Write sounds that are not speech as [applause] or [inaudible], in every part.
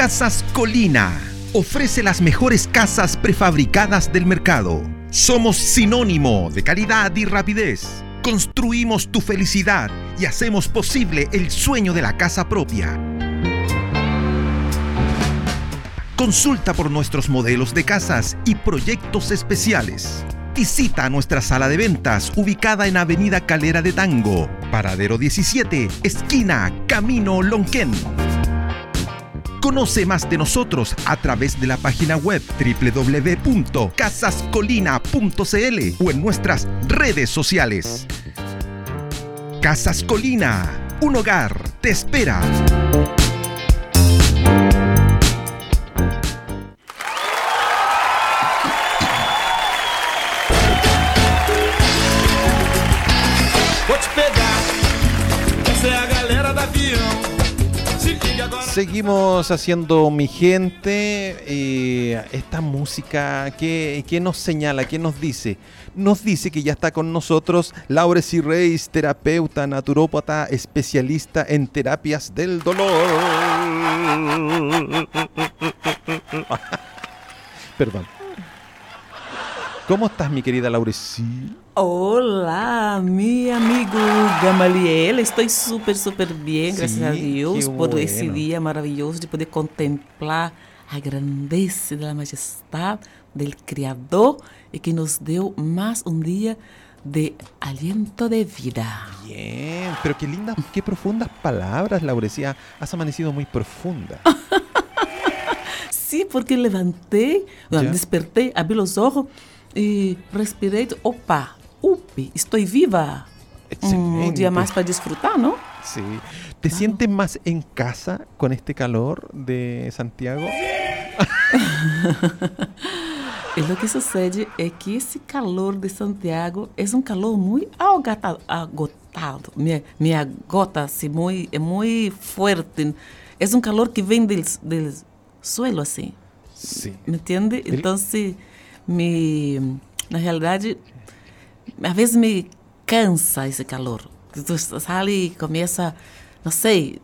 Casas Colina ofrece las mejores casas prefabricadas del mercado. Somos sinónimo de calidad y rapidez. Construimos tu felicidad y hacemos posible el sueño de la casa propia. Consulta por nuestros modelos de casas y proyectos especiales. Visita nuestra sala de ventas ubicada en Avenida Calera de Tango, Paradero 17, esquina Camino Lonquén. Conoce más de nosotros a través de la página web www.casascolina.cl o en nuestras redes sociales. Casas Colina, un hogar te espera. Seguimos haciendo mi gente esta música que, nos señala, que nos dice. Nos dice que ya está con nosotros Laure Reis, terapeuta, naturópata, especialista en terapias del dolor. [laughs] Perdón. ¿Cómo estás, mi querida Laureci? Olá, meu amigo Gamaliel. Estou super, super bem, graças a Deus, por bueno. esse dia maravilhoso de poder contemplar a grandeza da majestade do Criador e que nos deu mais um dia de aliento de vida. Bien, pero qué lindas, qué profundas palabras, Laurecia. Has amanecido muy profunda. [laughs] sí, porque levantei, despertei, abri os olhos e respirei, opa, upi, estou viva. Excelente. Un día más para disfrutar, ¿no? Sí. ¿Te claro. sientes más en casa con este calor de Santiago? [laughs] e o que sucede é que esse calor de Santiago é um calor muito agotado. Me, me agota, assim, muito, é muito forte. É um calor que vem do, do suelo, assim. Sim. Me entende? Então, me, na realidade, às vezes me cansa esse calor. Tu sai e começa, não sei,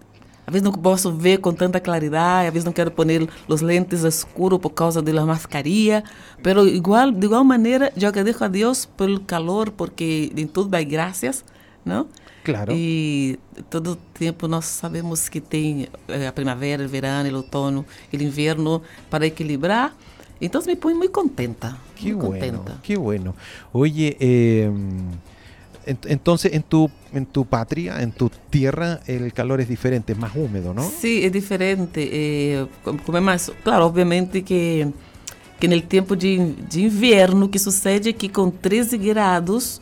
às vezes não posso ver com tanta claridade, às vezes não quero pôr os lentes escuros por causa da mascaria, mas igual, de igual maneira, eu agradeço a Deus pelo calor, porque em tudo dá graças, não? Claro. E todo tempo nós sabemos que tem eh, a primavera, o verão, o outono, o inverno para equilibrar. Entonces me pone muy contenta. Qué muy bueno, qué bueno. Oye, eh, entonces en tu, en tu patria, en tu tierra, el calor es diferente, es más húmedo, ¿no? Sí, es diferente. Eh, como más, claro, obviamente que, que en el tiempo de, de invierno, que sucede que con 13 grados,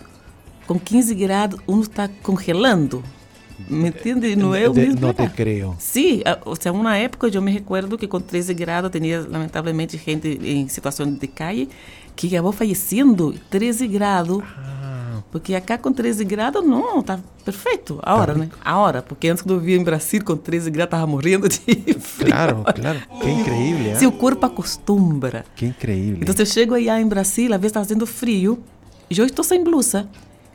con 15 grados, uno está congelando. ¿Me entiendes? No es de, No te creo. Sí, o sea, una época yo me recuerdo que con 13 grados tenía lamentablemente gente en situación de calle que acabou falecendo 13 grados. Ah. Porque acá com 13 grados, não, tá perfeito. A hora, tá né? A hora. Porque antes quando eu via em Brasil com 13 grados, tava morrendo de frio. Claro, claro. Que incrível, hein? Se o corpo acostumbra. Que incrível. Então, eu chego aí em Brasil, às vezes tá fazendo frio, e eu estou sem blusa.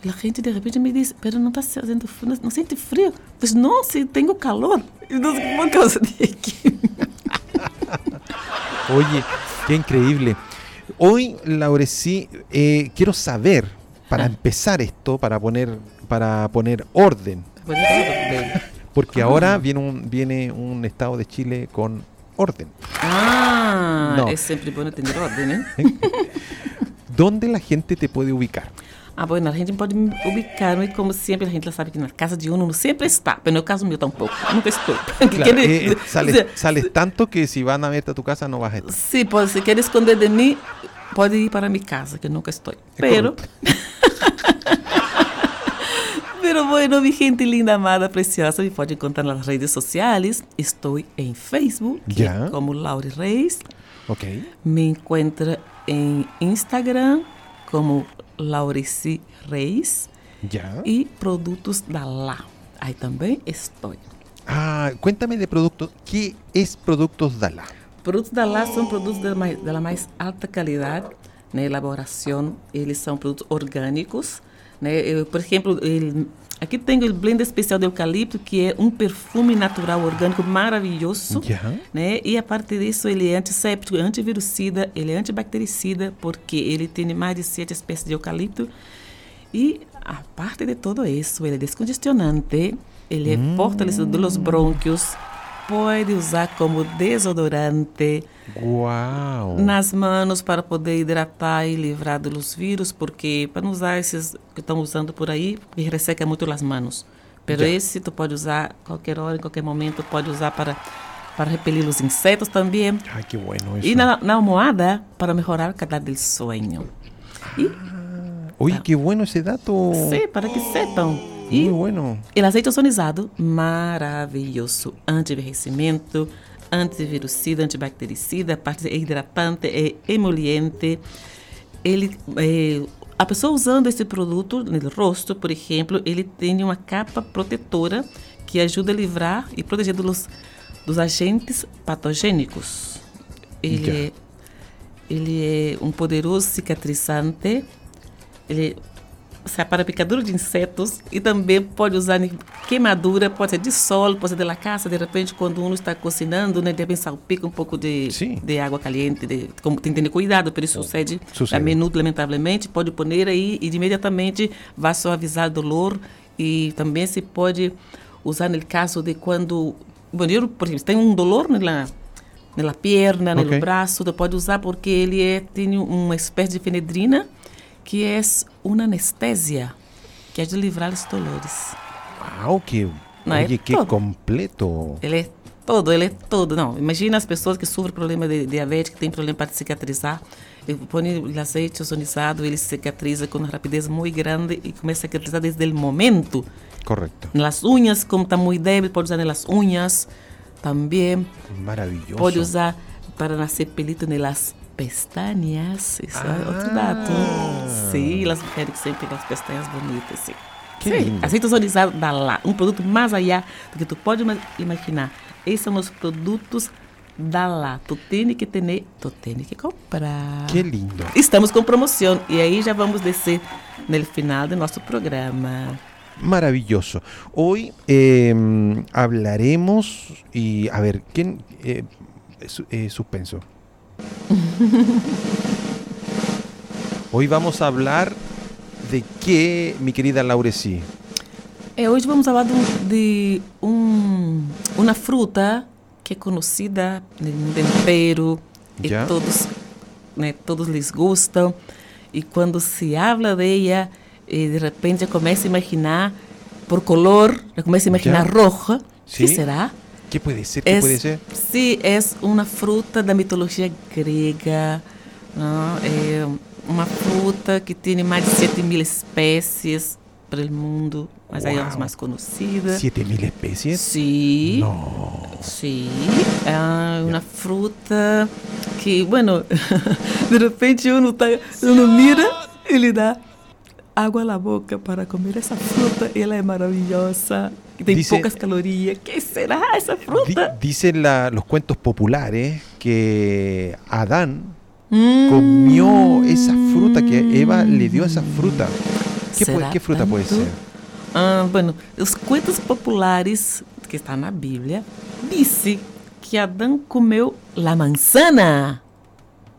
E a gente de repente me diz, pero não está fazendo frio, não sente frio? Pois não, se tenho calor. Causa [laughs] de. Oye, qué increíble. Hoy, Laureci, eh, quiero saber, para ah. empezar esto, para poner, para poner orden. Porque ahora viene un, viene un Estado de Chile con orden. Ah, es siempre bueno tener orden, ¿eh? [laughs] ¿Dónde la gente te puede ubicar? Ah, bueno, a gente pode me ubicar, e como sempre, a gente sabe que na casa de uno não sempre está, mas [laughs] no caso meu tampouco, nunca estou. Claro, [laughs] eh, sales, sales, tanto que se van a verte a tu casa não vas a estar. Sim, pode, se quer esconder de mim, pode ir para minha casa, que nunca estou. Pero... [laughs] Pero bueno, mi gente linda, amada, preciosa, me pode encontrar nas redes sociais. Estou em Facebook, yeah. como Laure Reis. Ok. Me encontra em Instagram como Laurici Reis ya. y Productos Dalá. Ahí también estoy. Ah, cuéntame de productos. ¿Qué es Productos Dalá? Produtos Dalá são produtos da mais, da mais alta qualidade na elaboração. Eles são produtos orgânicos, Né? Eu, por exemplo, ele, aqui tenho o blend especial de eucalipto, que é um perfume natural orgânico maravilhoso. Já. Né? E a parte disso, ele é antisséptico, antivirucida, ele é antibactericida, porque ele tem mais de sete espécies de eucalipto. E a parte de todo isso, ele é descongestionante, ele é Hum. fortalecedor dos brônquios, pode usar como desodorante Uau! nas manos para poder hidratar e livrar dos vírus, porque para não usar esses que estão usando por aí, que resseca muito as. Pero Já. esse tu pode usar qualquer hora, em qualquer momento, pode usar para para repelir os insetos também. Ay, qué bueno eso. E na, na almohada para melhorar a qualidade do sonho. E, Oye, qué bueno ese dato. sim, para que sepam. Muy E bueno. o azeite ozonizado, maravilhoso. Anti-envelhecimento, antivirucida, antibactericida, parte é hidratante, é emoliente. Ele, é, a pessoa usando esse produto no rosto, por exemplo, ele tem uma capa protetora que ajuda a livrar e proteger dos, dos agentes patogênicos. Ele Já. é, ele é um poderoso cicatrizante. Ele é para picadura de insetos e também pode usar em queimadura, pode ser de sol, pode ser de la casa, de repente quando um está cocinando, né, de repente salpica um pouco de, Sim. de água caliente, de, como tem que ter cuidado, por isso sucede, Sucede. a menudo, lamentavelmente, pode pôr aí e imediatamente vai suavizar o dolor e também se pode usar no caso de quando, por exemplo, tem um dolor na na perna, Ok. no braço, pode usar porque ele é, tem uma espécie de fenedrina que é uma anestésia que ajuda a livrar os dolores. No, es oye, qué todo. completo. Ele é todo, ele é todo. Não, imagina as pessoas que sofrem problema de diabetes, que têm problema para cicatrizar. Põe o azeite ozonizado, ele cicatriza com uma rapidez muito grande e começa a cicatrizar desde o momento. Correcto. Nas unhas, como está muito débil, pode usar nas unhas também. Maravilloso. Pode usar para nascer pelito nas pestañas. Isso é outro dado. Sim, as mulheres que sempre têm as pestañas bonitas, sim. Que sim, lindo. azeite ozonizado da lá. Um produto mais allá do que tu pode ima- imaginar. Esses são os produtos da lá. Tu tem que ter, tu tem que comprar. Qué lindo. Estamos com promoção e aí já vamos descer no final do nosso programa. Maravilloso. Hoy eh, hablaremos y a ver, ¿quién? Eh, eh, suspenso. [laughs] Hoy vamos a hablar de qué, mi querida Laureci. É, hoje vamos falar de, um- de um, uma fruta que é conhecida no mundo inteiro e todos, né, todos lhes gostam. E quando se habla dela, e de repente começa a imaginar por color, começa a imaginar roja. Que será? ¿Qué puede ser? ¿Qué Es- puede ser? Sim, é uma fruta da mitologia grega. Não? É uma fruta que tem mais de 7 mil espécies para o mundo, mas aí é Uau. mais conhecidas. ¿Siete mil especies? Sim. No. Sim, é uma fruta que, bueno, [laughs] de repente uno, tá, uno mira e lhe dá água na boca para comer essa fruta. Ela é maravilhosa, tem Dice- poucas calorias. que será essa Di- fruta? dicen la- los cuentos populares que Adán Comió esa fruta, que Eva le dio esa fruta. ¿Qué, pu- Será qué fruta puede tanto? ser? Ah, bueno, os contos populares que está na Bíblia disse que Adão comeu la manzana,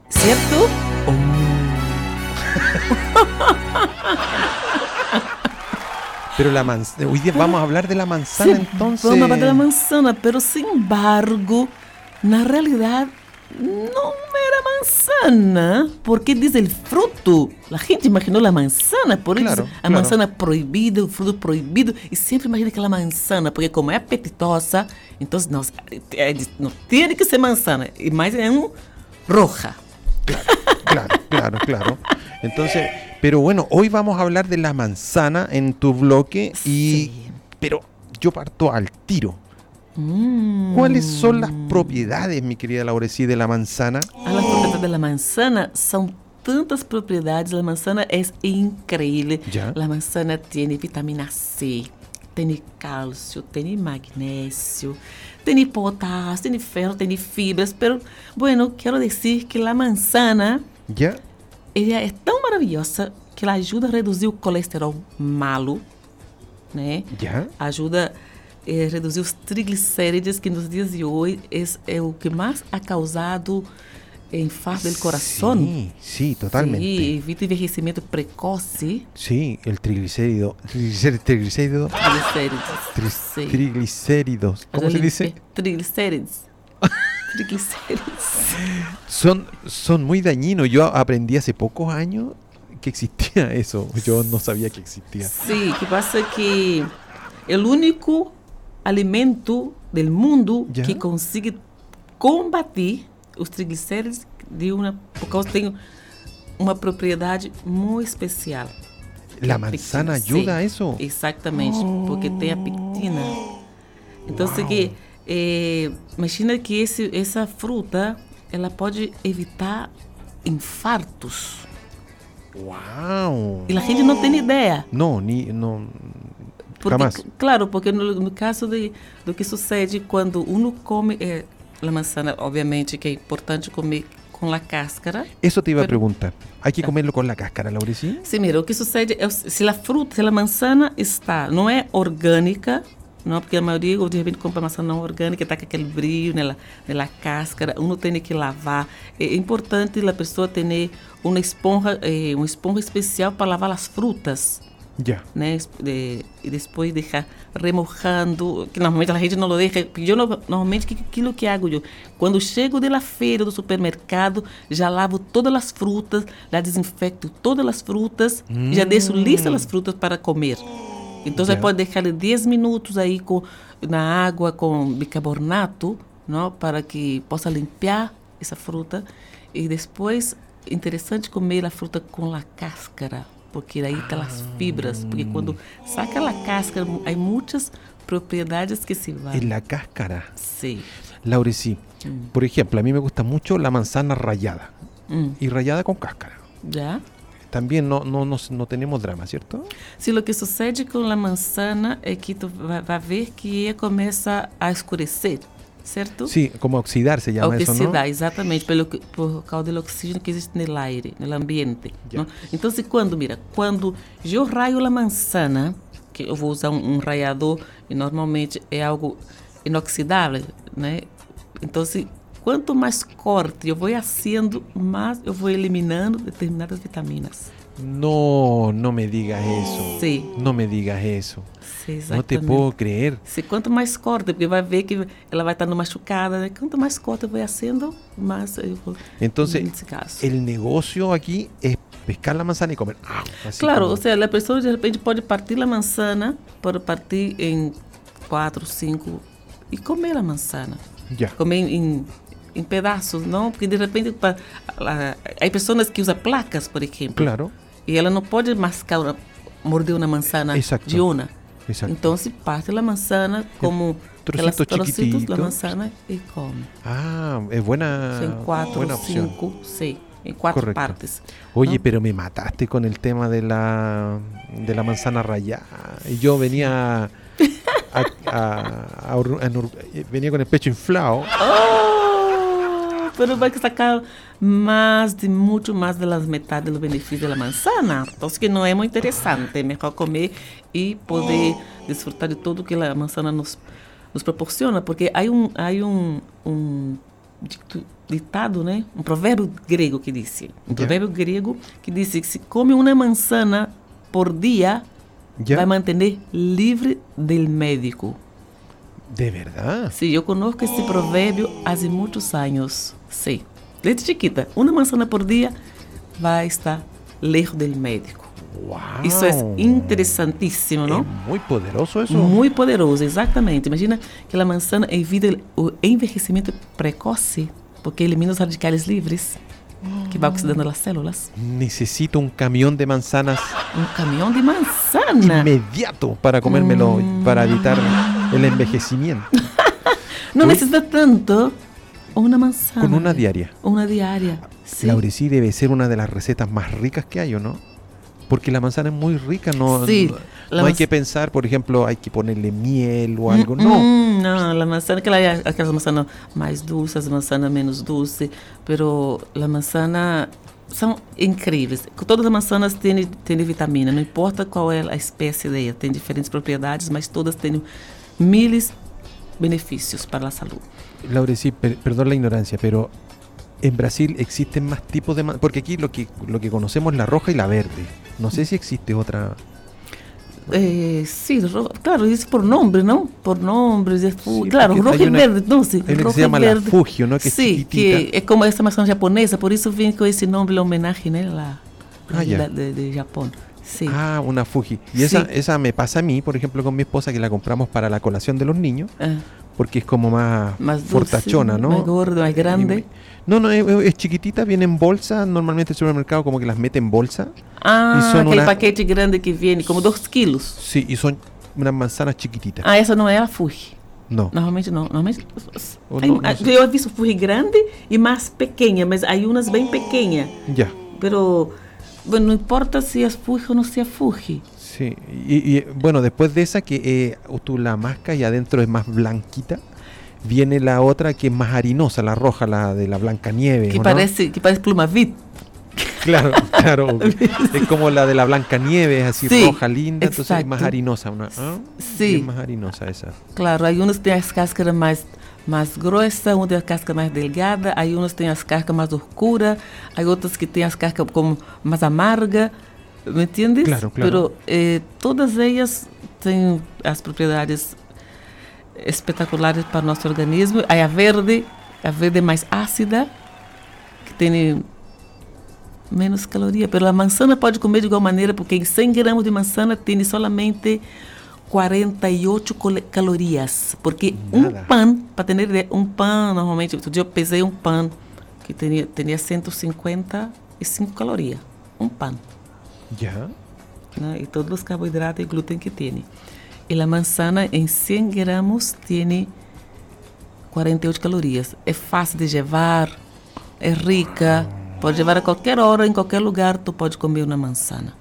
certo? [laughs] Pero la manzana, hoy día vamos a hablar de la manzana Sim, entonces. Vamos falar da manzana, pero sin embargo, na realidade, não manzana, porque diz o fruto. A gente imaginou a manzana, por isso Claro, a claro. manzana proibida, o fruto proibido, e sempre imagina aquela manzana, porque como é apetitosa, não, é, não tem que ser manzana, e mais é um roja. Claro, claro, claro. Entonces, pero bueno, hoy vamos a hablar de la manzana en tu bloque y Sí. pero yo parto al tiro. Hum. ¿Cuáles son las propiedades, mi querida Laurecí, de la manzana? A da manzana são tantas propriedades. A manzana é incrível. Já. A manzana tem vitamina C, tem cálcio, tem magnésio, tem potássio, tem ferro, tem fibras. Pero, bueno, quero dizer que a manzana ¿Ya? ela é tão maravilhosa que ela ajuda a reduzir o colesterol malo, né? ¿Ya? Ajuda a reduzir os triglicéridos, que nos dias de hoje é, é o que mais ha causado infarto do coração. Sí, sí, totalmente. Sí, evita envejecimento precoce. Sí, el triglicérido. Triglicérido. Triglicérido. Triglicéridos. tri- Sí. Triglicéridos. ¿Cómo se dice? Triglicéridos. [laughs] Triglicéridos. Son, son muy dañinos. Yo aprendí hace pocos años que existía eso. Yo no sabía que existía. Sim, que passa que o único alimento do mundo que consegue combater os triglicéridos de uma por causa tem uma propriedade muito especial. que ¿La é a manzana pectina. ayuda a Sim, eso? Exatamente, porque tem a pectina. Então, Uau. que, é, imagina que esse, essa fruta ela pode evitar infartos. ¡Wow! E a gente não tem ideia. No, ni. No, Porque. Claro, porque no, no caso de, do que sucede quando uno come eh, a manzana, obviamente que é importante comer com a cáscara. Eso te iba a preguntar. ¿Hay que comerlo con la cáscara, Laureci? Sim, mira, o que sucede é se a fruta, se a manzana está, não é orgânica, não, porque a maioria de repente compra maçã não orgânica, está com aquele brilho nela, nela cáscara, uno tem que lavar. É importante a pessoa ter uma esponja, eh, uma esponja especial para lavar as frutas. Ya. es- de- e depois deixar remojando, que normalmente a gente não lo deixa. Eu no- normalmente que aquilo que hago eu, quando chego de la feira do supermercado, já lavo todas as frutas, já desinfecto todas as frutas, e já deixo listas as frutas para comer. Então você Já. pode deixar 10 minutos aí com na água com bicarbonato, não? para que possa limpar essa fruta e depois interessante comer a fruta com a cáscara, porque aí estão as fibras, porque quando saca a cáscara, há muitas propriedades que se vão. En la cáscara. Sim. Laureci, por ejemplo, a mí me gusta mucho la manzana rallada. Hum. Y rallada con cáscara. Já? También no, no, no, no tenemos drama, ¿cierto? Se o que sucede com a manzana é que tu vai, vai ver que ela começa a escurecer, certo? Sí, como oxidar se llama eso, ¿no? Oxidar, exatamente, pelo, por causa do oxígeno que existe no aire, no ambiente. Não? Então, se quando, mira, quando eu raio a manzana, que eu vou usar um, um raiador, e normalmente é algo inoxidável, né? Então, se quanto mais corte eu vou fazendo, mais eu vou eliminando determinadas vitaminas. No, no me digas eso. Sim, No me digas eso. Sim No te exatamente. puedo creer. Se quanto mais corta, porque vai ver que ela vai estar machucada, né? Quanto mais corta eu vou fazendo, mais eu vou. Caso. el negocio aquí es pescar la manzana y comer. Ah, así Claro, como- ou seja, a pessoa de repente pode partir a manzana, pode partir em quatro, cinco e comer a manzana. Ya. Comer em, em pedaços, não? Porque de repente pa- a- há pessoas que usam placas, por exemplo, Claro. e ela não pode mascar, uma- morder uma manzana Exacto. de una. Exacto. Então se parte a manzana como trocitos trocitos chiquititos. manzana e come. Ah, es buena, em quatro, buena opción. cinco, seis, em quatro Correcto. partes. Oye, ¿no? pero me mataste con el tema de la, de la manzana rallada. Y yo venía a, a- a hur- venía con el pecho inflado. Oh, pero vai sacar mais de muito mais das metade do benefício da manzana. Então, isso que não é muito interessante. É melhor comer e poder desfrutar de tudo que a manzana nos, nos proporciona, porque há um, há um, ditado, né? Um provérbio grego que disse. Um provérbio grego que disse que se come uma manzana por dia, ¿Ya? vai manter livre del médico. ¿De verdad? Sim, eu conosco esse provérbio há muitos anos. Sim. Desde chiquita, uma manzana por dia vai estar lejos do médico. ¡Wow! Isso é interessantíssimo, não? Es muy poderoso eso. Muito poderoso, exatamente. Imagina que a manzana evita o envelhecimento precoce, porque elimina os radicais livres, que vai oxidando as células. Necesito un camión de manzanas Um caminhão de manzana. inmediato para comérmelo, para evitar el envejecimiento. [laughs] Não Ui. necessita tanto uma manzana. Con una diaria. Uma diária. Sim. Laurecí debe ser una de las recetas más ricas que hay, ¿o no? Porque la manzana es muy rica, no, Sí, no, la no hay que pensar, por ejemplo, hay que ponerle miel o algo. No, Hum, não, a manzana, aquela, aquelas manzanas mais dulces, as manzanas menos dulces, pero a manzana são incríveis. Todas as maçãs têm, têm vitamina, não importa qual é a espécie dela, tem diferentes propriedades, mas todas têm miles beneficios para la salud. Laura, sí, per perdón la ignorancia, pero en Brasil existen más tipos de... Porque aquí lo que, lo que conocemos es la roja y la verde. No sé si existe otra... Eh, sí, claro, es por nombre, ¿no? Por nombres, sí, claro, rojo y verde, entonces. Hay rojo que se llama verde. la Fugio, ¿no? Que sí, es que es como esta mason japonesa, por eso viene con ese nombre el homenaje, ¿no? La, ah, la de, de, Japón. Ah, una Fuji. Y esa, Sí. esa me pasa a mí, por ejemplo, con mi esposa, que la compramos para la colación de los niños, Ah, porque es como más, dulce, fortachona, ¿no? mais gordo, Y grande. No, no, es, es chiquitita, viene en bolsa. Normalmente el supermercado como que las mete en bolsa. Ah, son una- paquete grande que vem, como 2 quilos. Sí, y son unas manzanas chiquititas. Ah, essa não é a Fuji. No. Normalmente não. Normalmente. Aí, não- não eu vi Fuji grande e mais pequena, mas aí umas bem pequenas. Ya. Pero bueno, no importa si es Fuji o no sea Fuji. Sí. Y, y, bueno, después de esa que eh, tú la mascas y adentro es más blanquita, viene la otra que es más harinosa, la roja, la de la blanca nieve. Que parece, que parece plumavit. Claro, [laughs] claro. [laughs] es como la de la blanca nieve, es así Sí, roja, linda, entonces es más harinosa. Una, ¿ah? Sí. Es más harinosa esa. Claro, hay unos que têm as cáscaras mais, mais grossas, um tem a casca mais delgada, aí uns têm as cascas mais escuras, aí outros que têm as cascas como mais amarga, me entendes? Claro, claro. Pero eh, todas elas têm as propriedades espetaculares para o nosso organismo. Aí a verde, a verde mais ácida, que tem menos caloria. Pero a manzana pode comer de igual maneira, porque em 100 gramas de manzana tem solamente 48 col- calorias. Porque Nada. um pão, para ter ideia, um pão, normalmente, outro dia eu pesei um pão que tinha, tinha 155 calorias. Um pão. Ya. né? E todos os carboidratos e glúten que tem. E a manzana em 100 gramas tem 48 calorias. É fácil de levar, é rica, pode levar a qualquer hora, em qualquer lugar, tu pode comer uma manzana.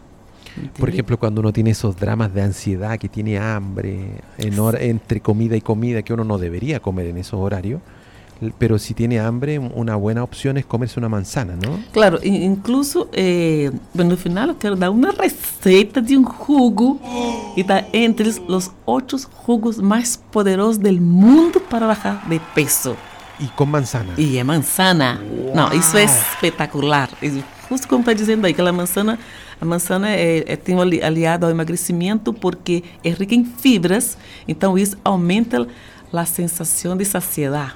Por ejemplo, cuando uno tiene esos dramas de ansiedad, que tiene hambre, en hora- entre comida y comida, que uno no debería comer en esos horarios, pero si tiene hambre, un- una buena opción es comerse una manzana, ¿no? Claro, in- incluso, eh, no final eu quero dar uma receita de um jugo que está entre os oito jugos mais poderosos do mundo para bajar de peso. Y con manzana. E é manzana. Não, isso é espetacular. E Justo como está dizendo aí, aquela manzana, a manzana é, é, tem um ali- aliado ao emagrecimento porque é rica em fibras, então isso aumenta a sensação de saciedade.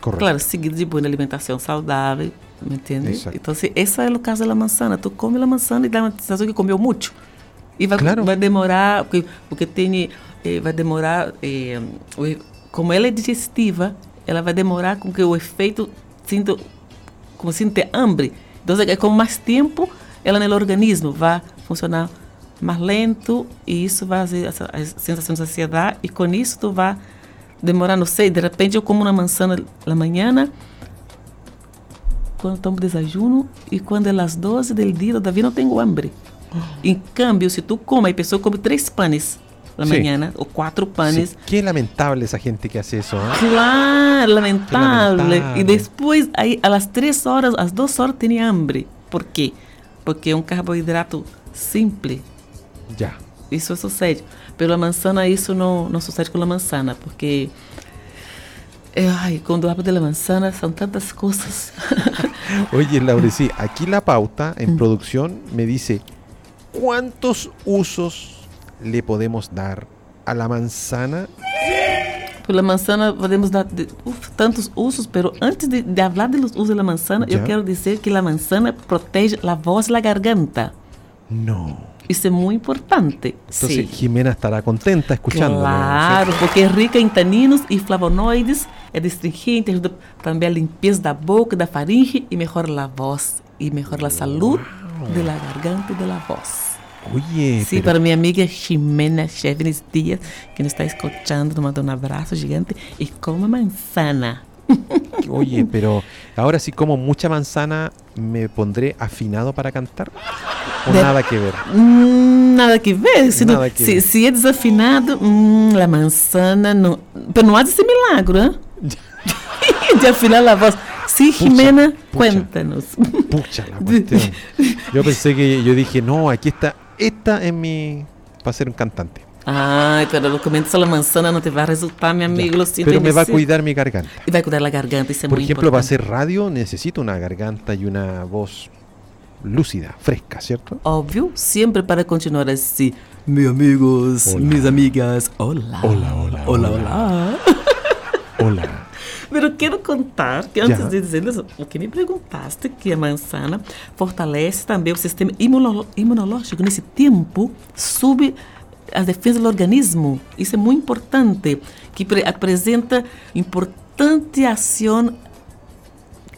Correcto. Claro, seguido de boa alimentação saudável, me entende? Exato. Então, se, esse é o caso da manzana. Tu come a manzana e dá uma sensação que comeu muito. E vai, Claro. vai demorar, porque, porque tem, eh, vai demorar, eh, como ela é digestiva, ela vai demorar com que o efeito sinta, como sinta hambre. Então, é com mais tempo, ela no organismo vai funcionar mais lento e isso vai fazer essa a sensação de saciedade e com isso tu vai demorar, não sei, de repente eu como uma manzana na manhã, quando tomo desajuno e quando é às 12 do dia, todavia não tenho hambre. Em câmbio, se tu come, a pessoa come três panes na manhã, ou quatro panes, Sí, Qué lamentable esa gente que hace eso, ¿ah? Claro, lamentável. lamentável. E depois, aí, às três horas, às duas horas, tem hambre. Por quê? Porque é um carboidrato simples. Ya. Isso sucede. Pela manzana, isso não, não sucede com a manzana, porque. eh, Ai, quando hablo de la manzana, são tantas coisas. [laughs] Oye, Laure, sí, aquí la pauta en producción me dice, ¿cuántos usos le podemos dar a la manzana? Pela manzana, podemos dar de- uf, tantos usos, pero antes de, de falar dos usos da manzana, eu Já. quero dizer que a manzana protege a voz e a garganta. No. Isso é muito importante. Entonces Sim. Jimena estará contenta escuchándolo. Claro, porque é rica em taninos e flavonoides, é destringente, ajuda também a limpeza da boca, da faringe e melhora a voz e melhora a saúde da garganta e da voz. ¿Sí? Oye, Sim, pero- para minha amiga Ximena Chevines Dias, que nos está escutando, nos manda um abraço gigante e come manzana. [laughs] oye, pero ahora sí como mucha manzana, ¿me pondré afinado para cantar? ¿O De- nada que ver? Hum, nada que ver. Se, Nada não, que se, ver. se é desafinado, hum, a manzana. Mas não há de ser milagre, hein? de afinar a voz. Sí, Pucha, Jimena, pucha. cuéntanos. Pucha la cuestión. Yo pensé que, yo dije, no, aquí está, esta es mi. para ser un cantante. Ay, pero lo comiendo solo manzana no te va a resultar, mi amigo. No, pero me va a cuidar mi garganta. Y va a cuidar la garganta. Por muy ejemplo, importante. para hacer radio necesito una garganta y una voz lúcida, fresca, ¿cierto? Obvio, siempre para continuar así. Mis amigos, mis amigas. Hola, hola. Hola, hola. Hola. hola. Pero quero contar que antes Já. de dizer isso, o que me perguntaste, que a manzana fortalece também o sistema imuno- imunológico. Nesse tempo, sube as defesas do organismo. Isso é muito importante, que pre- apresenta importante ação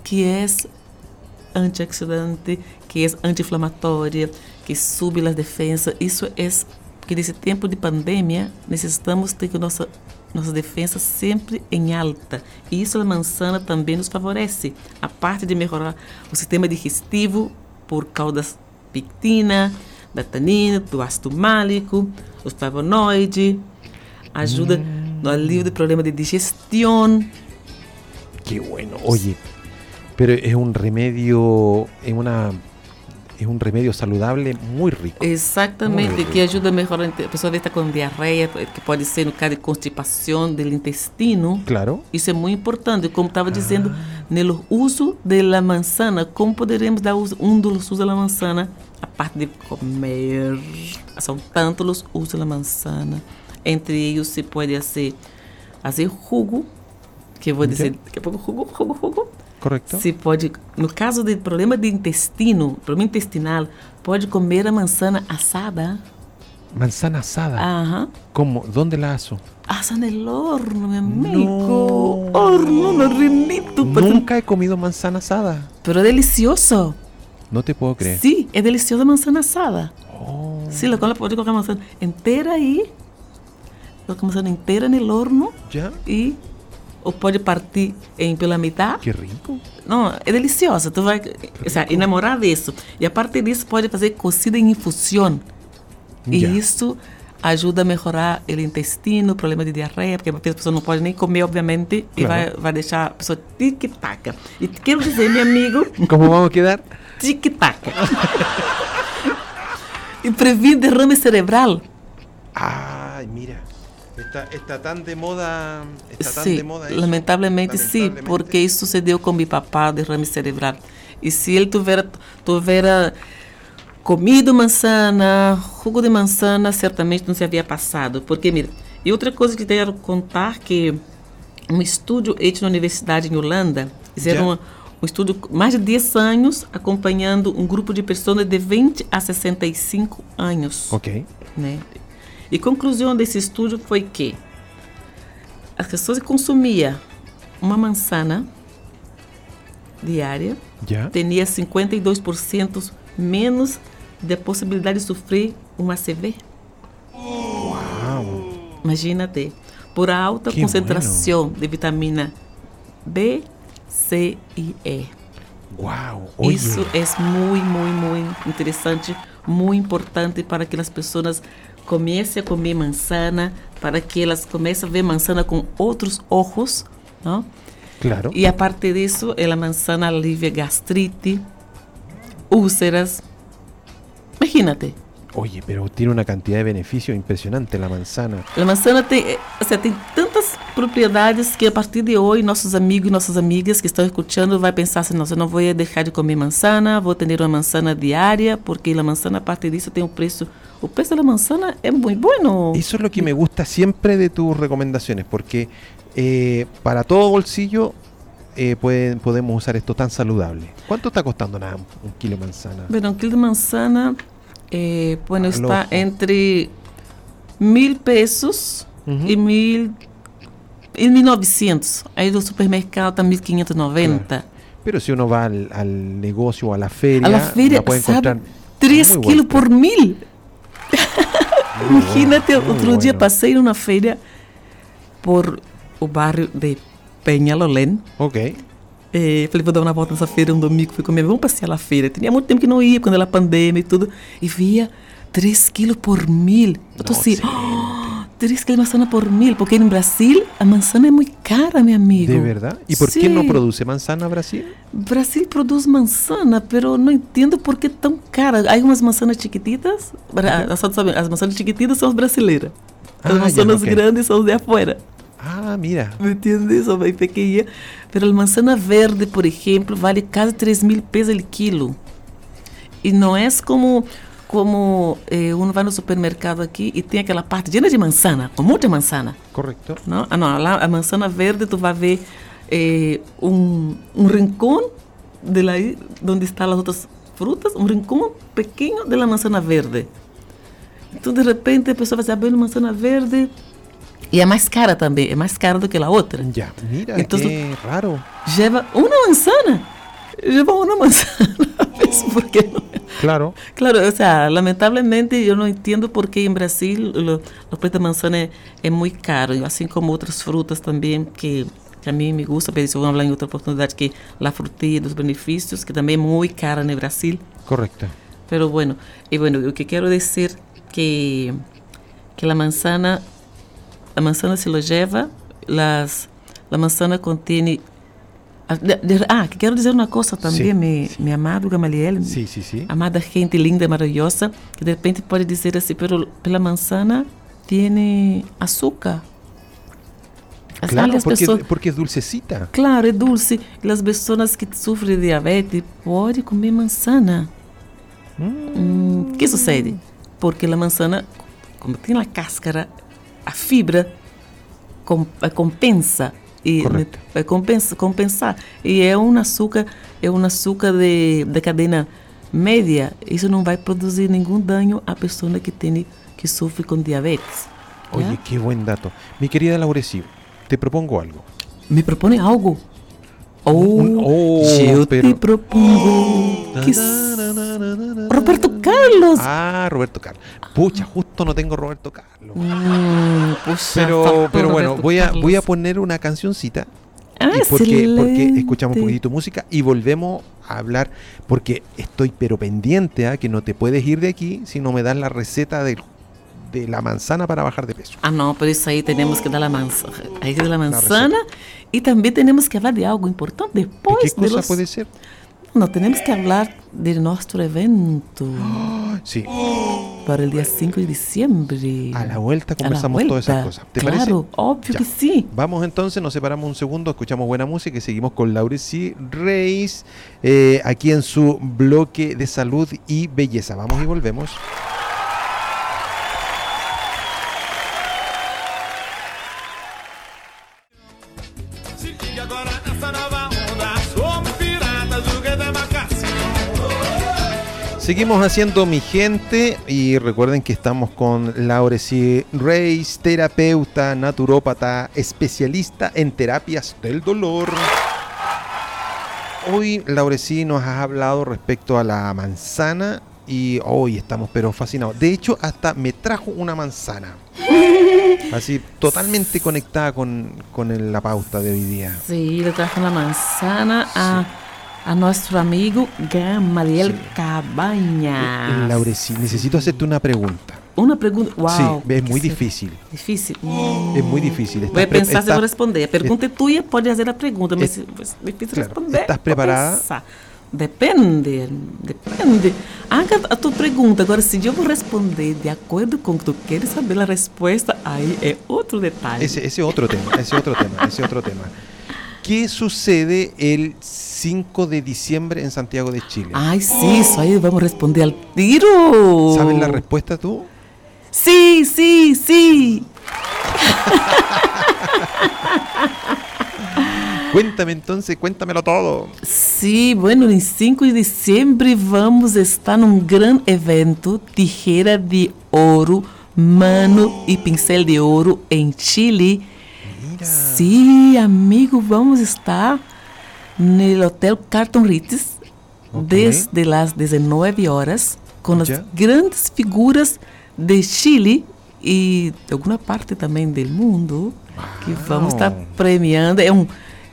que é antioxidante, que é anti-inflamatória, que sube as defesas. Isso é que nesse tempo de pandemia necessitamos ter que nossa nossa defesa sempre em alta. E isso a manzana também nos favorece. A parte de melhorar o sistema digestivo por causa da pectina, da tanina, do ácido málico, os flavonoides, ajuda no alívio do problema de digestão. Qué bueno. Oye, pero es un remedio, es una, es un remedio saludable muy rico. Exatamente, Muito que ajuda a melhorar. A pessoa está com diarreia, que pode ser no caso de constipação do intestino. Claro. Isso é muito importante. Como estava dizendo, no uso da manzana, como poderemos dar um dos usos da manzana, a parte de comer. São tantos os usos da manzana. Entre eles, se pode fazer, fazer jugo, que eu vou dizer daqui a pouco, jugo, jugo, jugo. Correcto. Se pode, no caso de problema de intestino, problema intestinal, pode comer a manzana assada. Manzana asada. Aham. ¿Cómo? ¿Dónde la aso? Assa no horno, meu amigo. No. Horno no rinito. Nunca he comido manzana asada. Pero delicioso. No te puedo creer. Sim, é deliciosa a manzana assada. Oh, Sim, la pode colocar a manzana inteira aí. Coloca a manzana inteira no horno ¿Ya? e ou pode partir em pela metade. Qué rico. Não, é deliciosa. Tu vai sea, enamorar disso. E a partir disso pode fazer cocida em infusão. E isso ajuda a melhorar o intestino, problema de diarreia, porque a pessoa não pode nem comer, obviamente, e Claro. vai, vai deixar a pessoa tic-taca. E quero dizer, meu amigo, [laughs] ¿Cómo vamos quedar? tic-taca. e previne derrame cerebral. Ay, mira. Está, está tan de moda. Está tan Sim, de moda eso. lamentavelmente sim, Lamentablemente. porque isso sucedeu com meu papá, derrame cerebral. E se ele tivera, tivera comido manzana, jugo de manzana, certamente não se havia passado. Porque, mira, e outra coisa que quero contar, que um estudo feito na universidade em Holanda, fizeram uma- um estudo mais de 10 anos acompanhando um grupo de pessoas de 20 a 65 anos Ok. né? E conclusão desse estudo foi que as pessoas que consumiam uma manzana diária ¿Ya? tinha 52% menos de possibilidade de sofrer um ACV. Wow. Imagina-te, por alta Que concentração de vitamina B, C e E. Wow. Oye. Isso é muito, muito, muito interessante, muito importante para que as pessoas comecem a comer manzana, para que elas comecem a ver manzana com outros olhos, não? Claro. E a partir disso, a manzana alivia gastrite, úlceras. Imagínate, Oye, pero tiene una cantidad de beneficios impresionante la manzana. a manzana tem, eh, assim, tem tantas propriedades que a partir de hoje nossos amigos e nossas amigas que estão escutando vai pensar assim, nossa, eu não vou deixar de comer manzana, vou ter uma manzana diária, porque a manzana a partir disso tem um preço, o preço da manzana é muito bom. Eso es lo que me gusta siempre de tus recomendaciones, porque eh, para todo bolsillo eh, pueden, podemos usar esto tan saludable. ¿Cuánto está costando nada un kilo de manzana? Bueno, um quilo de manzana, eh, bueno, está entre mil pesos Ujú. e mil e 1.900. Aí do supermercado está 1.590. Pero si uno va al, al negocio o a la feria, A la feria, la puede encontrar 3 muy quilos buen por mil. [laughs] Imagínate, bueno, outro dia bueno. passei numa feira por o bairro de Penhalolén. Ok. Eh, falei, vou dar uma volta nessa feira um domingo, fui comer, vamos passear na feira. Tinha muito tempo que não ia, quando era pandemia e tudo. E via 3 quilos por mil. Eu tô assim, Tenéis que la manzana por mil, porque en Brasil la manzana es muy cara, mi amigo. ¿De verdad? ¿Y por sí. qué no produce manzana Brasil? Brasil produce manzana, pero no entiendo por qué tan cara. Hay umas manzanas chiquititas, las, las manzanas chiquititas son brasileiras. Ah, las ah, manzanas ya, okay. grandes son de afuera. Ah, mira. ¿Me entiendes? Son muy pequeña. Pero la manzana verde, por ejemplo, vale casi 3 mil pesos el kilo. Y no es como como eh, uno vai no supermercado aqui e tem aquela parte llena de manzana, com muita manzana. Correcto. Não? Ah, não, lá a manzana verde tu vai ver eh, um, um rincón de lá onde estão as outras frutas, um rincón pequeno de la manzana verde. Então, de repente, a pessoa vai dizer, abrindo manzana verde e é mais cara também, é mais cara do que a outra. Ya, mira, Entonces- qué raro. Leva uma manzana, leva uma manzana, [laughs] ¿ves? porque não Claro. [laughs] Claro, o sea, lamentablemente yo no entiendo por qué en Brasil lo, los de manzana es, es muy caro, así como otras frutas también que, que a mí me gusta, pero eso vamos a hablar en otra oportunidad, que la frutilla dos benefícios, que también es muy cara en Brasil. Correcto. Pero bueno, y bueno, lo que quiero decir que, que la manzana, la manzana se lo lleva, las, la manzana contiene... Ah, Ah, que quero dizer uma coisa também, Sim, mi amado Gamaliel, Sí, sí, sí. amada gente linda e maravilhosa, que de repente pode dizer assim, pero pela manzana tiene açúcar. As Claro, porque, pessoas, porque es dulcecita. claro, é dulce. E as pessoas que sofrem de diabetes podem comer manzana. Hum, O que sucede? Porque a manzana, como tem a cáscara, a fibra com, compensa e Correto. é compensa, compensar e é um açúcar é um açúcar de, de cadeia média isso não vai produzir nenhum dano à pessoa que tem que sofre com diabetes Oye, ¿ya? qué buen dato. Mi querida Laureci, te propongo algo. me propõe algo Un- oh, eu pero- te propongo que s- Roberto Carlos Ah, Roberto Carlos. Pucha, justo no tengo Roberto Carlos. Puxa, Pero, pero bueno, Roberto voy a, Carlos. voy a poner una cancioncita. Ah, y porque, porque escuchamos un poquitito música y volvemos a hablar. Porque estoy pero pendiente a que no te puedes ir de aquí si no me das la receta del- de la manzana para bajar de peso. Ah, não, por isso aí temos que dar a manzana, aí que dar a manzana e também temos que falar de algo importante ¿De depois qué de cosa los- puede ser? Não, temos que falar de nosso evento [gasps] Sí, para o dia 5 de diciembre. a la vuelta la conversamos todas esas cosas. ¿Te claro, parece? obvio Ya. que sí. Vamos entonces, nos separamos un segundo, escuchamos buena música y seguimos con Laureci Reis eh, aquí en su bloque de salud y belleza. Vamos y volvemos. Seguimos haciendo mi gente y recuerden que estamos con Laureci Reis, terapeuta, naturópata, especialista en terapias del dolor. Hoy Laureci nos ha hablado respecto a la manzana y hoy estamos pero fascinados. De hecho, hasta me trajo una manzana. Así, totalmente [laughs] conectada con, con el- la pauta de hoy día. Sí, le trajo una manzana a, a nuestro amigo Gamaliel Sí. Cabañas. Laureci, necesito hacerte una pregunta. Una pregunta. Wow. sí, es ¿qué muy difícil. Difícil. Es muy difícil. Voy a Estás pensar estás- vou responder. A pergunta é tua, pode fazer a pergunta, mas Es- é difícil claro. responder. Estás preparada? pensar. Depende, depende. Haga a tua pergunta. Agora, se eu vou responder de acordo com o que tu queres saber a resposta, aí é outro detalhe. Ese, ese otro tema, ese otro tema, ese otro tema. ¿Qué sucede el 5 de diciembre en Santiago de Chile? Ai, sim, isso aí vamos responder al tiro. ¿Sabes la respuesta tú? Sim, sim, sim. Cuéntame entonces, cuéntamelo todo. Sim, bueno, em 5 de dezembro vamos estar num grande evento Tijeira de Ouro, Mano e Pincel de Ouro em Chile. Mira. Sim, amigo, vamos estar no Hotel Carton Ritz Ok. desde as 19 horas com as grandes figuras de Chile e de alguma parte também do mundo que vamos estar premiando. É um,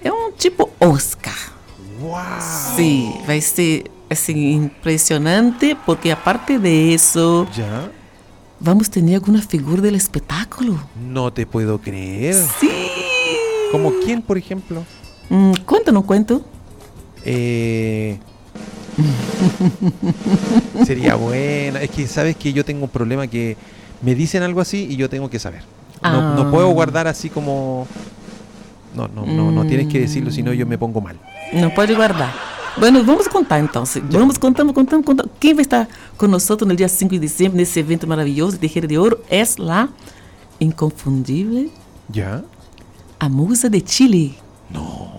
é um tipo Oscar. ¡Wow! Sí, vai ser assim impressionante porque aparte de isso ¿Ya? Vamos tener alguna figura del espectáculo. No te puedo creer. Sí. ¿Como quién, por ejemplo? Mm, cuento, no cuento. Eh, [laughs] sería buena. Es que sabes que yo tengo un problema que me dicen algo así y yo tengo que saber. No, no Ah. puedo guardar así como. No, no, no, no tienes que decirlo, si no yo me pongo mal. Não pode guardar. Bueno, vamos contar então. Vamos contando, contando, contando. Quem vai estar conosco no dia 5 de dezembro, nesse evento maravilhoso de Terreira de Ouro, é lá, inconfundível, ¿Ya? a musa de Chile. Não.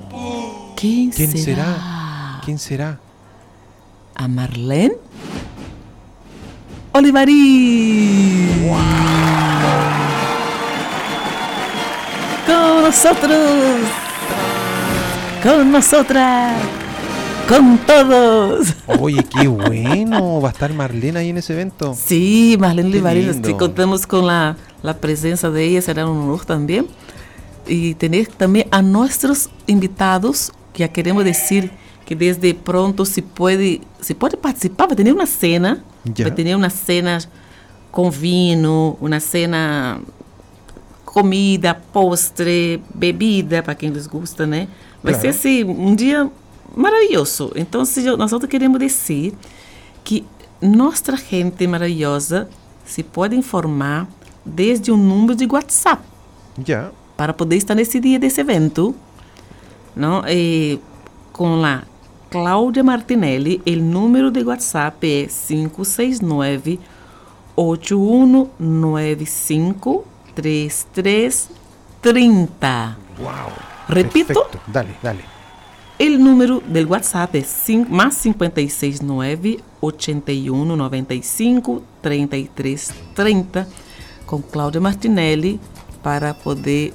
Quem, ¿Quién será? será? ¿Quién será? A Marlene Olivari. Com nosotros. Com nosotras. Com todos. Oye, qué bueno. Va a estar Marlene ahí en ese evento. Sí, Marlene lindo. si contamos con la, la presencia de ella, será un honor también. Y tener también a nuestros invitados, que ya queremos decir que desde pronto se puede, se puede participar, va a tener una cena, va a tener una cena con vino, una cena comida, postre, bebida, para quem les gusta, né? Vai Claro. ser assim, um dia maravilhoso. Então, nós outros queremos dizer que nossa gente maravilhosa se pode informar desde um número de WhatsApp Ya. para poder estar nesse dia desse evento, não? E, com lá Cláudia Martinelli, o número de WhatsApp é 569 8195 3330. Wow. Repito. Perfecto. Dale, dale. O número do WhatsApp é cin- mais 569 81 95 33 30 com Cláudia Martinelli para poder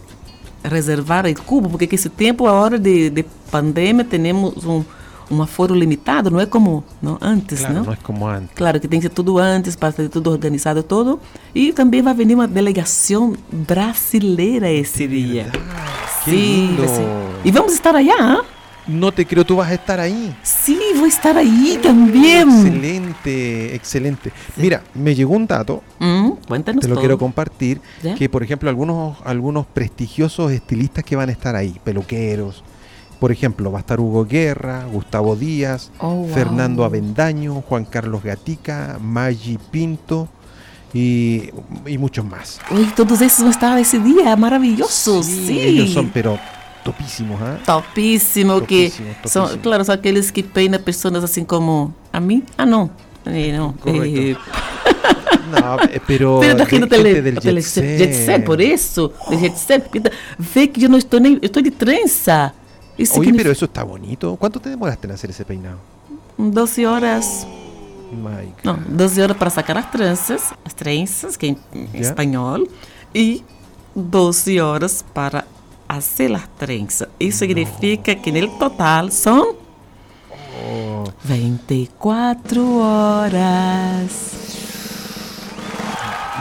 reservar o cubo, porque que esse tempo, a hora de, de pandemia, temos um, um aforo limitado, não é como não, antes, Claro, não? no es como antes. Claro que tem que ser tudo antes, para ter tudo organizado todo. E também vai venir uma delegação brasileira esse dia. Que Sim, lindo. ser- E vamos estar allá, ¿ah? No te creo, tú vas a estar ahí. Sim, vou estar aí também. Excelente, excelente. Mira, me llegó un dato, Hum, cuéntanos te lo todo. quiero compartir, ¿Ya? que por ejemplo algunos, algunos prestigiosos estilistas que van a estar ahí, peluqueros, por ejemplo, va a estar Hugo Guerra, Gustavo Díaz, Oh, wow. Fernando Avendaño, Juan Carlos Gatica, Maggi Pinto y, y muchos más. Oi, todos esses vão estar esse dia, maravilhoso. Sí, Sim. ellos son pero topísimos, ¿ah? Topíssimo, que Topíssimo, são, claro, são aqueles que peinam pessoas assim como a mim. Ah, não. Eh, não. Eh, [laughs] No, eh, pero, [laughs] Pero da de- tele, del jet set. jet set, por isso, de jet set, tá- vê que eu não estou nem, eu estou de trança. Isso Oye, significa pero eso está bonito. ¿Cuánto te demoraste en hacer ese peinado? 12 horas, My não, God. 12 horas para sacar as tranças, as tranças, que é em Ya. espanhol, e 12 horas para fazer as tranças. Isso significa que no total são Oh, 24 horas.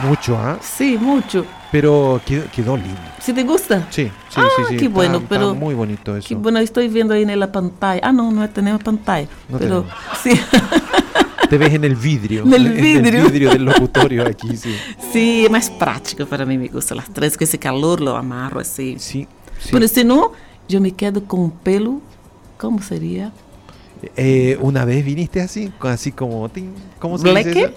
mucho, ¿ah? Sim, muito. Pero quedó, quedó lindo. Se te gusta? Sí, sí, Ah, sí, sí. qué está- bueno, está pero- muy bonito eso. Que bueno, estoy viendo ahí en la pantalla. Ah, no, no tenemos pantalla. No pero tenemos. sí, Te ves en el vidrio. [laughs] En el En vidrio. vidrio del locutorio aquí, sí. sí, es más práctico para mí, me gusta las tres, con ese calor lo amarro así. Sí, Pero si no, yo me quedo con un pelo, ¿cómo sería? Eh, una vez viniste así, así como... ¿Cómo se dice Black, eso?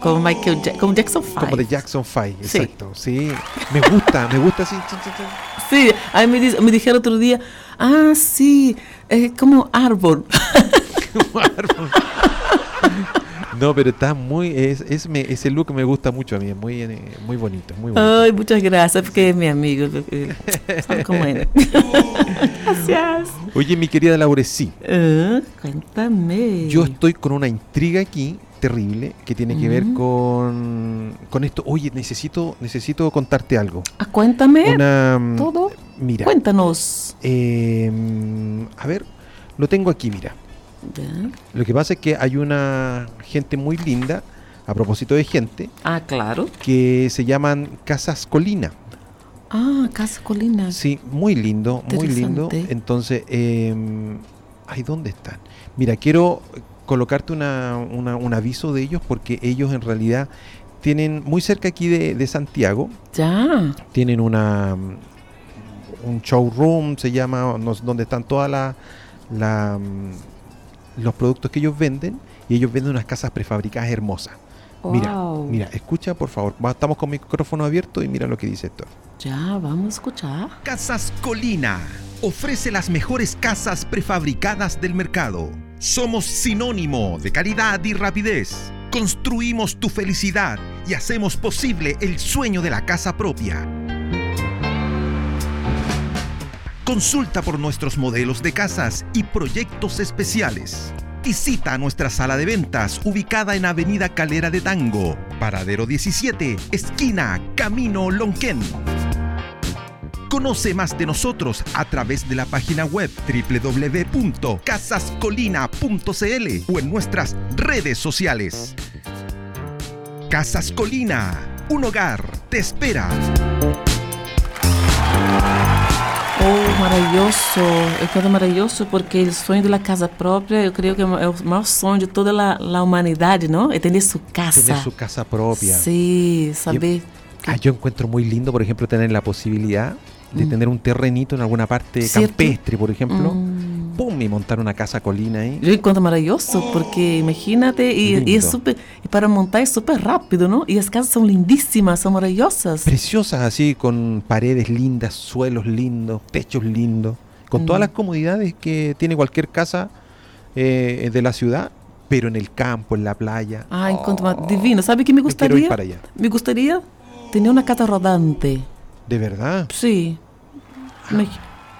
como Michael Ja- como Jackson Five. Como de Jackson 5, Sí. exacto. Sí. Me gusta, me gusta así. Sí, ahí me, dice- me dijeron otro día, ah, sí, es como árbol. [laughs] No, pero está muy... Es, es me- ese look me gusta mucho a mí, es muy, eh, muy bonito, muy bonito. Ay, muchas gracias, porque es mi amigo. eh, ¿Sabe cómo? Gracias. Oye, mi querida Laure, sí. Ah, cuéntame. Yo estoy con una intriga aquí terrible que tiene que ver con, con esto. Oye, necesito, necesito contarte algo. Ah, cuéntame Una, todo. Mira, Cuéntanos. eh, a ver, lo tengo aquí, mira. Ya. Lo que pasa es que hay una gente muy linda, a propósito de gente, Ah, claro. que se llaman Casas Colina. Ah, Casa Colina. Sí, muy lindo, muy lindo. Entonces, eh, ay, ¿dónde están? Mira, quiero colocarte una, una- un aviso de ellos porque ellos en realidad tienen muy cerca aquí de, de Santiago, Ya. tienen una un showroom, se llama, no donde están todas la- la, los productos que ellos venden y ellos venden unas casas prefabricadas hermosas. Mira, Wow. mira, escucha por favor. Estamos con micrófono abierto y mira lo que dice esto. Ya, vamos a escuchar. Casas Colina ofrece las mejores casas prefabricadas del mercado. Somos sinónimo de calidad y rapidez. Construimos tu felicidad y hacemos posible el sueño de la casa propia. Consulta por nuestros modelos de casas y proyectos especiales. Visita nuestra sala de ventas ubicada en Avenida Calera de Tango, Paradero 17, esquina Camino Lonquén. Conoce más de nosotros a través de la página web www.casascolina.cl o en nuestras redes sociales. Casas Colina, un hogar te espera. Oh, maravilhoso. Eu canto maravilhoso porque o sonho da casa própria, eu creio que é o maior sonho de toda a, humanidade, não? É ter sua casa. Tener su casa propia. Sim, saber. Ah, yo encuentro muy lindo, por ejemplo, tener la posibilidad de tener un terrenito en alguna parte ¿Cierto? campestre, por ejemplo. Hum. ¡pum! y montar una casa colina ahí. Yo encuentro maravilloso, porque imagínate, y, es súper, para montar es súper rápido, ¿no? Y las casas son lindísimas, son maravillosas. Preciosas así, con paredes lindas, suelos lindos, techos lindos, con todas mm. las comodidades que tiene cualquier casa eh, de la ciudad, pero en el campo, en la playa. Ah, más. Oh, divino. ¿Sabe qué me gustaría? Me, gustaría tener una casa rodante. ¿De verdad? Sí. Ah.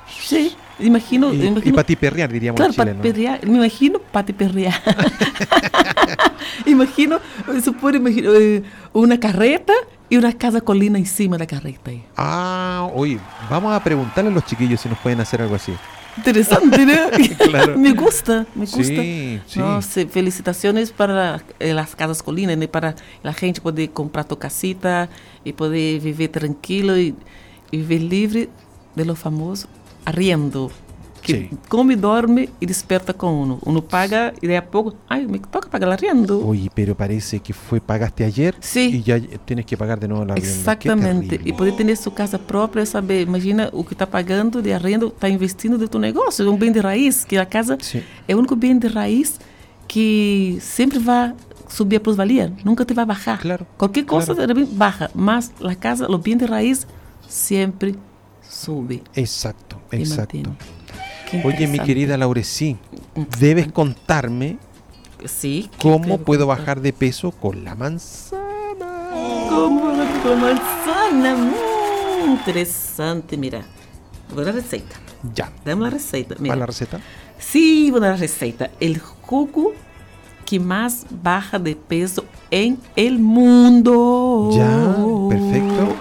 Sí imagino, Y, imagino para ti perrear, diríamos Claro, Chile, ¿no? me imagino para perrear. [laughs] imagino, supor, imagino eh, una carreta y una casa colina encima de la carreta. ahí. Ah, oye, vamos a preguntarle a los chiquillos si nos pueden hacer algo así. Interesante, ¿no? [laughs] Claro. me gusta, me gusta. Sí, sí. No, sí, felicitaciones para eh, las casas colinas, para la gente poder comprar tu casita y poder vivir tranquilo y, y vivir libre de lo famoso arriendo. Que Sí. come, dorme e desperta com uno. Uno paga e daí a pouco, ai, me toca pagar el arriendo. Oye, pero parece que fue pagaste ayer Sí. y ya tienes que pagar de la vivienda. Qué Exatamente. E poder ter sua casa própria, saber, imagina o que está pagando de arrendo, está investindo de tu negócio, é um bem de raiz, que a casa Sí. é o único bem de raiz que sempre vai subir a plusvalia, nunca te vai bajar. Claro, Qualquer coisa claro. baja, mas a casa, o bem de raiz sempre sube. Exacto, exacto. Oye, mi querida Laurecí, debes contarme Sí, cómo puedo contar. bajar de peso con la manzana. Como com manzana. Hum, interessante, mira. Vou dar a receita. Ya. Damos a receita. ¿Va Mira. la receta? Sí, vou dar a receita. El jugo que mais baja de peso en el mundo. Ya, perfecto.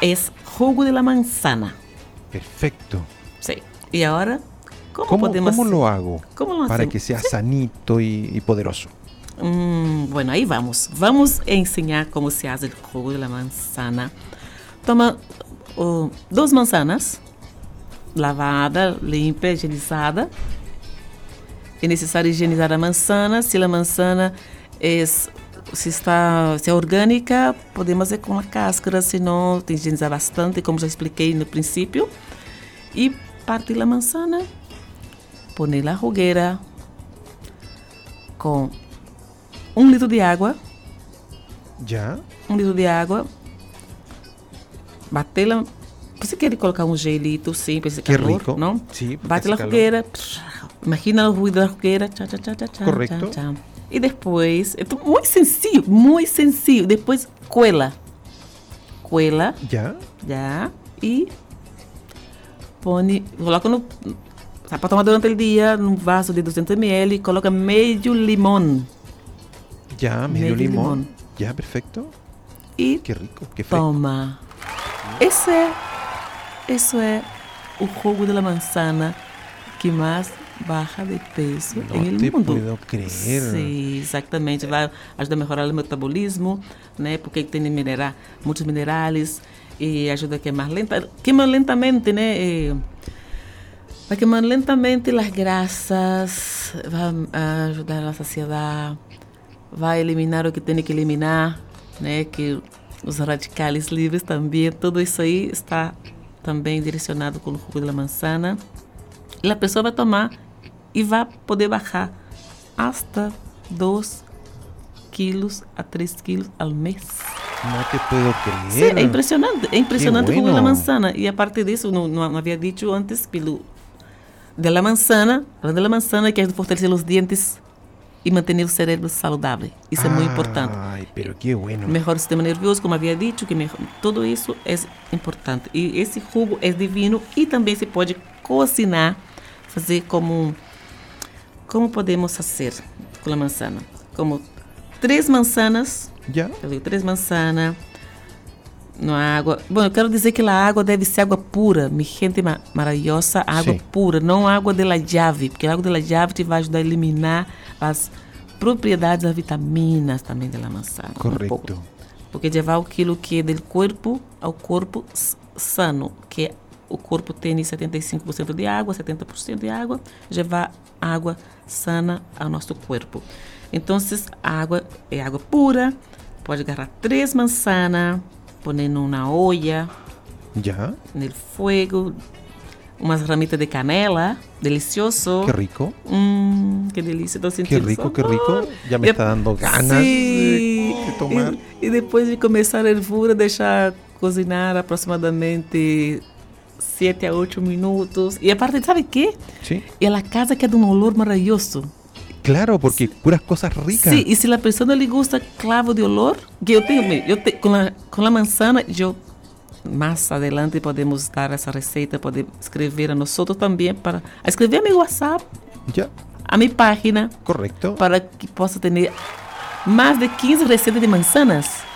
Es jugo de la manzana. Perfecto. Sí. Y ahora, ¿cómo, ¿Cómo, podemos cómo lo hago ¿Cómo lo para que sea sanito y, y poderoso? Hum, bueno, aí vamos. Vamos ensinar como se faz o jugo de la manzana. Toma oh, duas manzanas, lavada, limpa, higienizada. É necessário higienizar a manzana. Se a manzana é, se está se é orgânica, podemos fazer com a cáscara, se não, tem que higienizar bastante, como já expliquei no princípio. E partir a manzana, pôr na fogueira com um litro de água, Ya. um litro de água, batê-la. Você quer colocar um gelito, sim, para esse Qué calor, rico. não? Porque Bate na fogueira, imagina o ruído da fogueira, tchá, tchá, tchá, tchá, Correcto. tchá, tchá. E depois, tudo muito sencillo, muito sencillo. Depois, cuela. Cuela, Ya. já, e põe, coloca no, para tomar durante o dia, num vaso de 200 ml, coloca meio limão. Ya, medio, Medio limón. limón. Ya, perfecto. E Qué rico, qué fresco. Toma. Esse é, isso é o jugo de la manzana que mais baixa de peso No em te mundo. puedo creer. Sim, exatamente. Vai ajudar a melhorar o metabolismo, né? Porque tem mineral, muitos minerais e ajuda a queimar lenta, queima lentamente, né? E vai queimar lentamente as graças, vai ajudar a saciedade, vai eliminar o que tem que eliminar. né? Que os radicais livres também, tudo isso aí está também direcionado com o jugo da manzana. E a pessoa vai tomar e vai poder baixar hasta 2 quilos a 3 quilos ao mês. No te puedo creer. é impressionante, é impressionante o jugo da bueno. manzana. E a partir disso, não, não, não havia dito antes, pelo de la manzana, de la manzana, que é fortalecer os dentes e manter o cérebro saudável. Isso é muito importante. Ay, pero qué bueno. Melhor o sistema nervioso, como havia dito, que melhor, tudo isso é importante. E esse jugo é divino e também se pode cocinar, fazer como como podemos fazer com a manzana? Como três manzanas ¿Ya? eu digo, três manzanas na água. Bom, eu quero dizer que a água deve ser água pura, mi gente ma maravilhosa, água Sim. pura, não água de la llave, porque a água de la llave te vai ajudar a eliminar as propriedades, as vitaminas também da manzana. um Correcto. pouco. Porque levar aquilo que é do corpo ao corpo sano, que o corpo tem 75% de água, 70% de água, levar água sana ao nosso corpo. Então, a água é água pura, pode agarrar três manzanas, pôr numa olla, ¿Ya? no fogo, umas ramitas de canela, delicioso. Qué rico. Hum, que delícia, estou Qué sentindo rico, qué rico. Ya me está dando ganas de, de tomar. E, e depois de começar a hervura, deixar cozinhar aproximadamente 7 a 8 minutos. Y aparte, ¿sabe qué? Sí. Y la casa queda un olor maravilloso. Claro, porque puras cosas ricas. Sí, y si a la persona le gusta clavo de olor, que yo tengo, yo te, con, la, con la manzana, yo más adelante podemos dar esa receita, poder escribir a nosotros también para escribir a mi WhatsApp. Ya. A mi página. Correcto. Para que pueda tener más de 15 receitas de manzanas.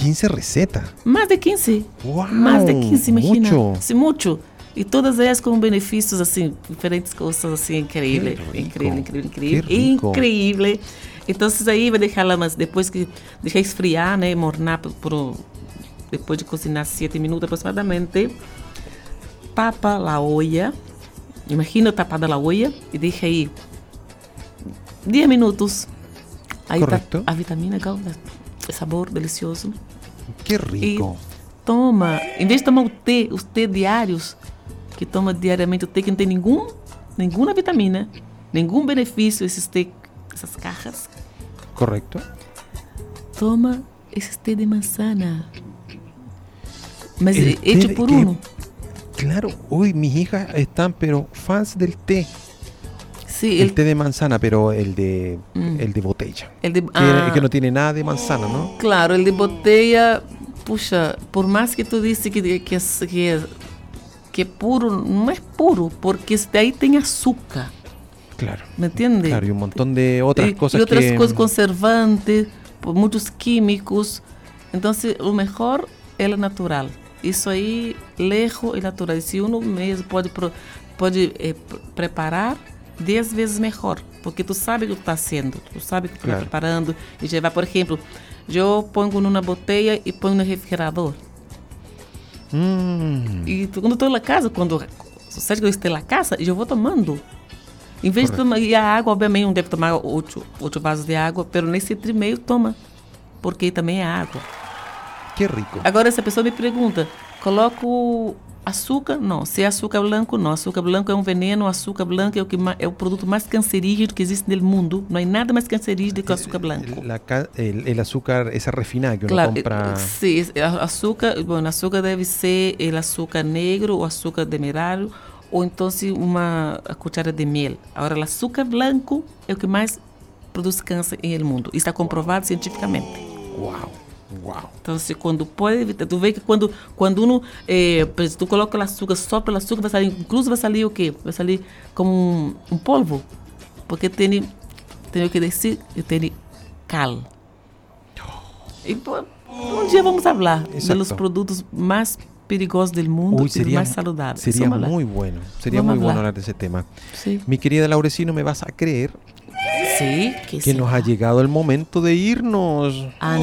15 recetas. Mais de 15. Uau, Mais de 15, imagina. mucho. Sim, muito. E todas elas com benefícios, assim, diferentes coisas, assim, incrível. Incrível, incrível, incrível. Incrível. Então, aí vai deixar lá, mas depois que deixar esfriar, né, mornar por, por- depois de cozinhar 7 minutos aproximadamente, tapa a olla. Imagina tapada a olla e deixa aí 10 minutos. Aí Correcto. tá a vitamina, o sabor delicioso. Qué rico. E toma, em vez de tomar o té, os té diários, que toma diariamente o té que não tem nenhum, nenhuma vitamina, nenhum benefício, esses té, essas cajas, Correcto. toma esses té de manzana. Mas El é hecho por que- uno. Claro, uy, mis hijas están, pero fans del té. Sí, El el, té de manzana, pero el de, Mm. el de botella. el de, Que, ah, que no tiene nada de manzana, ¿no? Claro, el de botella, puxa, por mais que tu disse que, que, que, puro, não é puro, porque esse daí tem açúcar, Claro. ¿me entiende? Claro, y un montón de otras e, cosas e outras que... coisas conservantes, por muitos químicos. Então, se, o melhor é natural. Isso aí, lejos e natural. E se uno mesmo pode, pode eh, pre- preparar, dez vezes melhor. Porque tu sabe o que tu está fazendo, tu sabe o que tu está Claro. preparando. E já vai, por exemplo, eu ponho numa botella e ponho no refrigerador. Mm, E quando estou na casa, quando sucede que eu estou na casa, eu vou tomando. Em vez de tomar, e a água, obviamente, não deve tomar oito, oito vasos de água, mas nesse litro e meio toma, porque também é água. qué rico. Agora, se a pessoa me pergunta, coloco açúcar? Não. Se é açúcar branco, não. Açúcar branco é um veneno, açúcar branco é o, que é o produto mais cancerígeno que existe no mundo. Não há nada mais cancerígeno que o açúcar branco. El azúcar, esa refinada que Claro, compra... eh, sim, a- açúcar, bom, açúcar deve ser o açúcar negro ou açúcar demerara ou então se uma cuchara de mel. Agora, o açúcar branco é o que mais produz câncer no mundo. Está comprovado cientificamente. Wow, wow. Então, se quando pode evitar, tu vê que quando quando uno, eh, exemplo, tu coloca o açúcar só pelo açúcar, vai sair, incluso vai sair o quê? Vai sair como um, um polvo, porque tem, tem o que dizer, tem cal. E, um dia vamos falar dos produtos mais perigosos do mundo Uy, e sería, mais saudáveis. sería muy bueno. Sería Vamos muy bueno hablar. de ese tema. Sim, Mi querida Laurecino, ¿me vas a creer sim, que, que nos ha llegado el momento de irnos? Ah,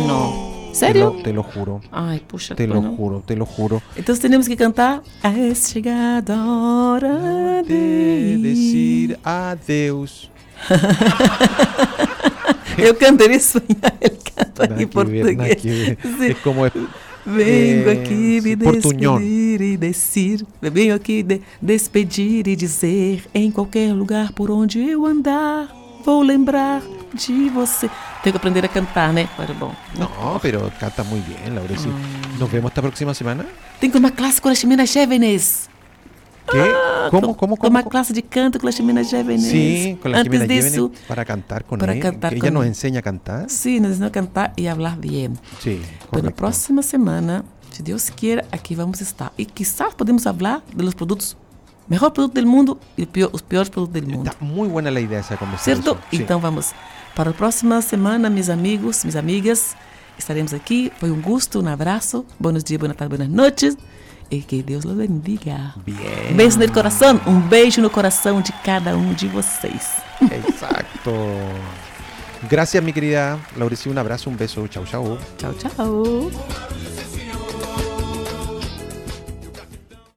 não. Te Sério? lo, te lo juro. Ai, puxa, Te lo juro, te lo juro. Então temos que cantar. É chegada a hora De decir adeus. [laughs] Eu canto em espanhol, ele canta em português. ver. Es como Vengo Eh, aqui me despedir e descer. Venho aqui de despedir e dizer: em qualquer lugar por onde eu andar, vou lembrar de você. Tenho que aprender a cantar, né? Para bom. No, pero canta muy bien, Laureci. Mm. Nos vemos esta próxima semana. Que tomar classe com as meninas jovens. ¿Qué? ¿Cómo, cómo, cómo? Tomar cómo? classe de canto com as meninas jovens. Sí, con la Antes disso, Yevene para cantar con para él. cantar Ella con nos enseña a cantar. sim, nos ensinou a cantar e a falar bem. Sí, Então, próxima semana, se Deus queira, aqui vamos estar. E quizás podemos falar dos produtos, melhor produto do mundo e o pior- os piores produtos do mundo. Está muy buena la idea esa conversación. Certo? Sí. Então vamos. Para a próxima semana, meus amigos, minhas amigas, estaremos aqui. Foi um gosto, um abraço. Buenos dias, boa tarde, boas noites. E que Deus los bendiga. Bien. Beijo no coração, um beijo no coração de cada um de vocês. Exacto. Gracias, mi querida Laureci. Un abrazo, un beso. Chau, chau. Tchau, tchau.